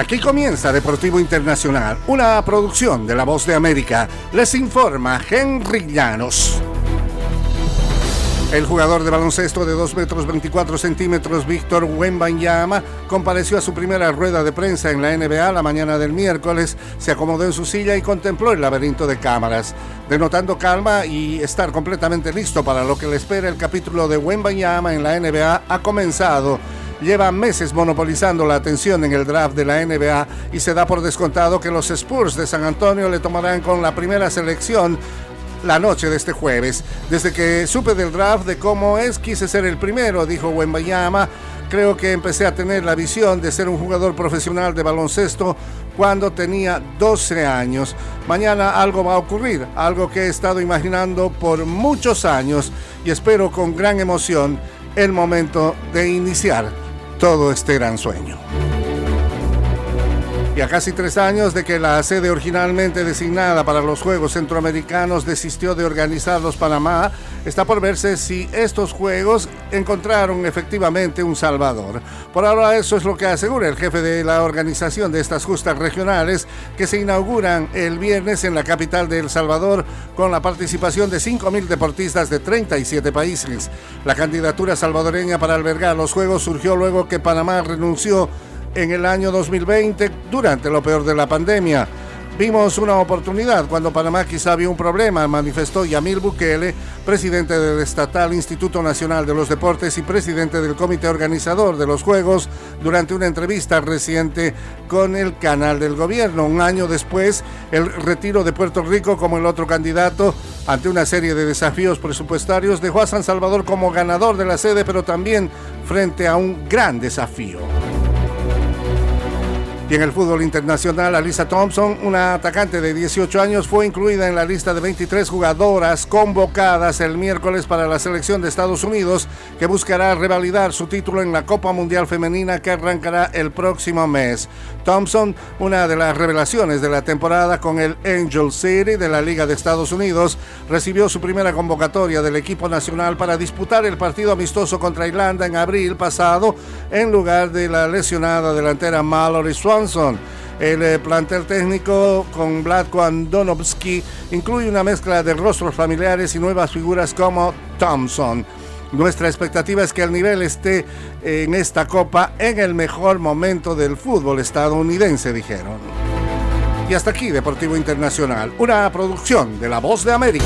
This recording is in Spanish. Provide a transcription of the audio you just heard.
Aquí comienza Deportivo Internacional, una producción de La Voz de América. Les informa Henry Llanos. El jugador de baloncesto de 2 metros 24 centímetros, Víctor Wembanyama, compareció a su primera rueda de prensa en la NBA la mañana del miércoles, se acomodó en su silla y contempló el laberinto de cámaras. Denotando calma y estar completamente listo para lo que le espera el capítulo de Wembanyama en la NBA, ha comenzado lleva meses monopolizando la atención en el draft de la NBA y se da por descontado que los Spurs de San Antonio le tomarán con la primera selección la noche de este jueves. Desde que supe del draft de cómo es, quise ser el primero, dijo Wembayama. Creo que empecé a tener la visión de ser un jugador profesional de baloncesto cuando tenía 12 años. Mañana algo va a ocurrir, algo que he estado imaginando por muchos años y espero con gran emoción el momento de iniciar todo este gran sueño. Y a casi tres años de que la sede originalmente designada para los Juegos Centroamericanos desistió de organizarlos Panamá, está por verse si estos Juegos encontraron efectivamente un salvador. Por ahora eso es lo que asegura el jefe de la organización de estas justas regionales que se inauguran el viernes en la capital de El Salvador con la participación de 5.000 deportistas de 37 países. La candidatura salvadoreña para albergar los Juegos surgió luego que Panamá renunció en el año 2020 durante lo peor de la pandemia. Vimos una oportunidad cuando Panamá quizá vio un problema, manifestó Yamil Bukele, presidente del Estatal Instituto Nacional de los Deportes y presidente del comité organizador de los Juegos, durante una entrevista reciente con el canal del gobierno. Un año después, el retiro de Puerto Rico como el otro candidato ante una serie de desafíos presupuestarios dejó a San Salvador como ganador de la sede, pero también frente a un gran desafío. Y en el fútbol internacional, Alisa Thompson, una atacante de 18 años, fue incluida en la lista de 23 jugadoras convocadas el miércoles para la selección de Estados Unidos, que buscará revalidar su título en la Copa Mundial Femenina que arrancará el próximo mes. Thompson, una de las revelaciones de la temporada con el Angel City de la Liga de Estados Unidos, recibió su primera convocatoria del equipo nacional para disputar el partido amistoso contra Irlanda en abril pasado, en lugar de la lesionada delantera Mallory Swan el eh, plantel técnico con Vladko Andonovsky incluye una mezcla de rostros familiares y nuevas figuras como Thompson. Nuestra expectativa es que el nivel esté en esta copa en el mejor momento del fútbol estadounidense, dijeron. Y hasta aquí, Deportivo Internacional, una producción de La Voz de América.